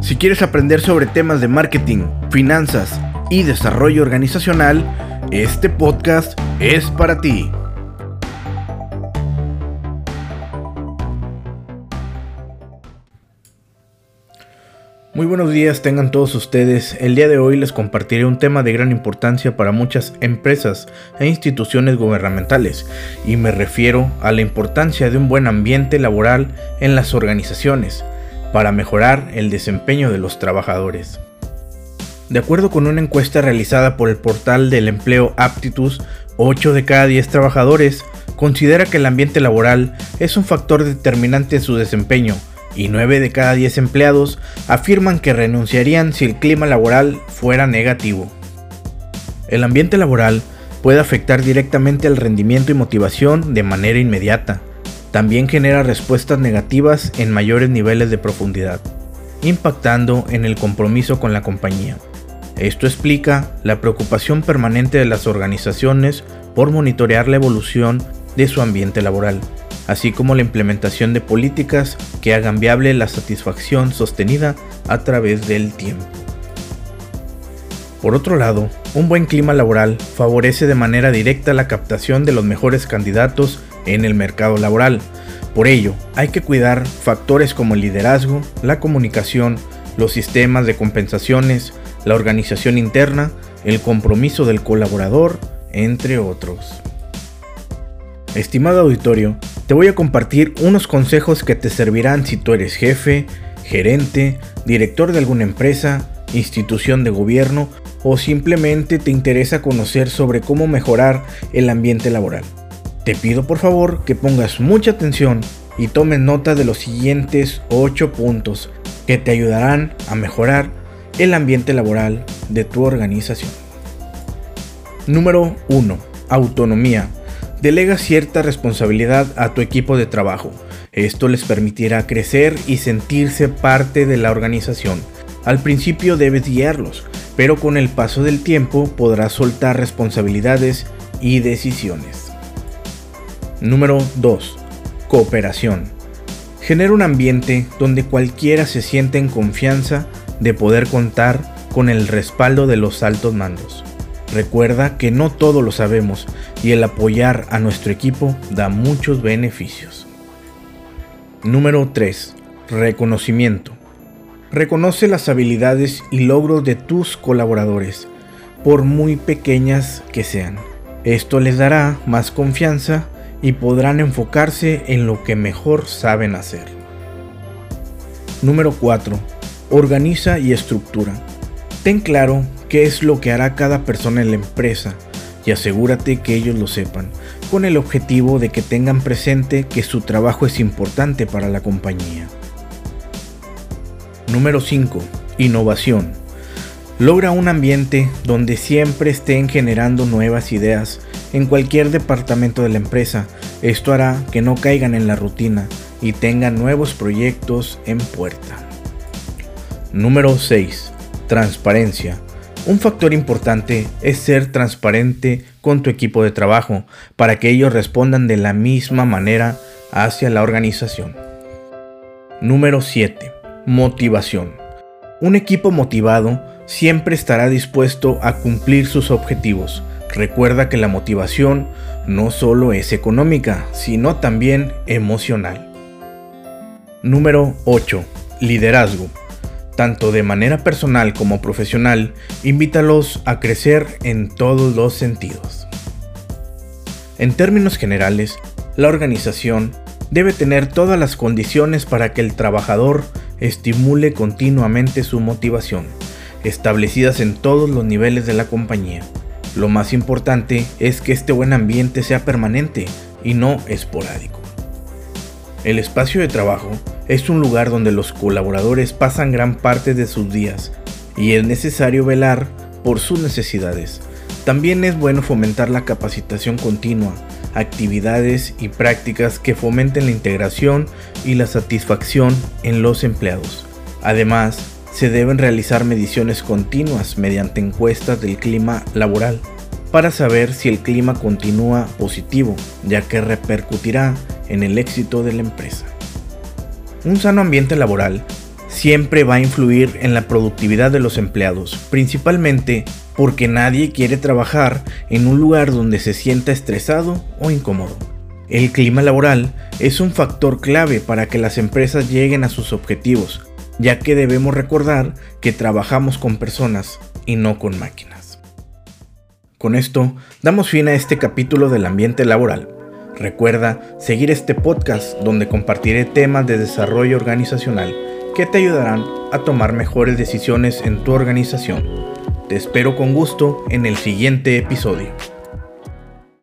Si quieres aprender sobre temas de marketing, finanzas y desarrollo organizacional, este podcast es para ti. Muy buenos días tengan todos ustedes. El día de hoy les compartiré un tema de gran importancia para muchas empresas e instituciones gubernamentales y me refiero a la importancia de un buen ambiente laboral en las organizaciones para mejorar el desempeño de los trabajadores. De acuerdo con una encuesta realizada por el portal del empleo Aptitus, 8 de cada 10 trabajadores considera que el ambiente laboral es un factor determinante en su desempeño y 9 de cada 10 empleados afirman que renunciarían si el clima laboral fuera negativo. El ambiente laboral puede afectar directamente al rendimiento y motivación de manera inmediata. También genera respuestas negativas en mayores niveles de profundidad, impactando en el compromiso con la compañía. Esto explica la preocupación permanente de las organizaciones por monitorear la evolución de su ambiente laboral así como la implementación de políticas que hagan viable la satisfacción sostenida a través del tiempo. Por otro lado, un buen clima laboral favorece de manera directa la captación de los mejores candidatos en el mercado laboral. Por ello, hay que cuidar factores como el liderazgo, la comunicación, los sistemas de compensaciones, la organización interna, el compromiso del colaborador, entre otros. Estimado auditorio, te voy a compartir unos consejos que te servirán si tú eres jefe, gerente, director de alguna empresa, institución de gobierno o simplemente te interesa conocer sobre cómo mejorar el ambiente laboral. Te pido por favor que pongas mucha atención y tomes nota de los siguientes 8 puntos que te ayudarán a mejorar el ambiente laboral de tu organización. Número 1. Autonomía. Delega cierta responsabilidad a tu equipo de trabajo. Esto les permitirá crecer y sentirse parte de la organización. Al principio debes guiarlos, pero con el paso del tiempo podrás soltar responsabilidades y decisiones. Número 2. Cooperación. Genera un ambiente donde cualquiera se siente en confianza de poder contar con el respaldo de los altos mandos. Recuerda que no todo lo sabemos y el apoyar a nuestro equipo da muchos beneficios. Número 3. Reconocimiento. Reconoce las habilidades y logros de tus colaboradores, por muy pequeñas que sean. Esto les dará más confianza y podrán enfocarse en lo que mejor saben hacer. Número 4. Organiza y estructura. Ten claro qué es lo que hará cada persona en la empresa y asegúrate que ellos lo sepan, con el objetivo de que tengan presente que su trabajo es importante para la compañía. Número 5. Innovación. Logra un ambiente donde siempre estén generando nuevas ideas en cualquier departamento de la empresa. Esto hará que no caigan en la rutina y tengan nuevos proyectos en puerta. Número 6. Transparencia. Un factor importante es ser transparente con tu equipo de trabajo para que ellos respondan de la misma manera hacia la organización. Número 7. Motivación. Un equipo motivado siempre estará dispuesto a cumplir sus objetivos. Recuerda que la motivación no solo es económica, sino también emocional. Número 8. Liderazgo tanto de manera personal como profesional, invítalos a crecer en todos los sentidos. En términos generales, la organización debe tener todas las condiciones para que el trabajador estimule continuamente su motivación, establecidas en todos los niveles de la compañía. Lo más importante es que este buen ambiente sea permanente y no esporádico. El espacio de trabajo es un lugar donde los colaboradores pasan gran parte de sus días y es necesario velar por sus necesidades. También es bueno fomentar la capacitación continua, actividades y prácticas que fomenten la integración y la satisfacción en los empleados. Además, se deben realizar mediciones continuas mediante encuestas del clima laboral para saber si el clima continúa positivo, ya que repercutirá en el éxito de la empresa. Un sano ambiente laboral siempre va a influir en la productividad de los empleados, principalmente porque nadie quiere trabajar en un lugar donde se sienta estresado o incómodo. El clima laboral es un factor clave para que las empresas lleguen a sus objetivos, ya que debemos recordar que trabajamos con personas y no con máquinas. Con esto, damos fin a este capítulo del ambiente laboral. Recuerda seguir este podcast donde compartiré temas de desarrollo organizacional que te ayudarán a tomar mejores decisiones en tu organización. Te espero con gusto en el siguiente episodio.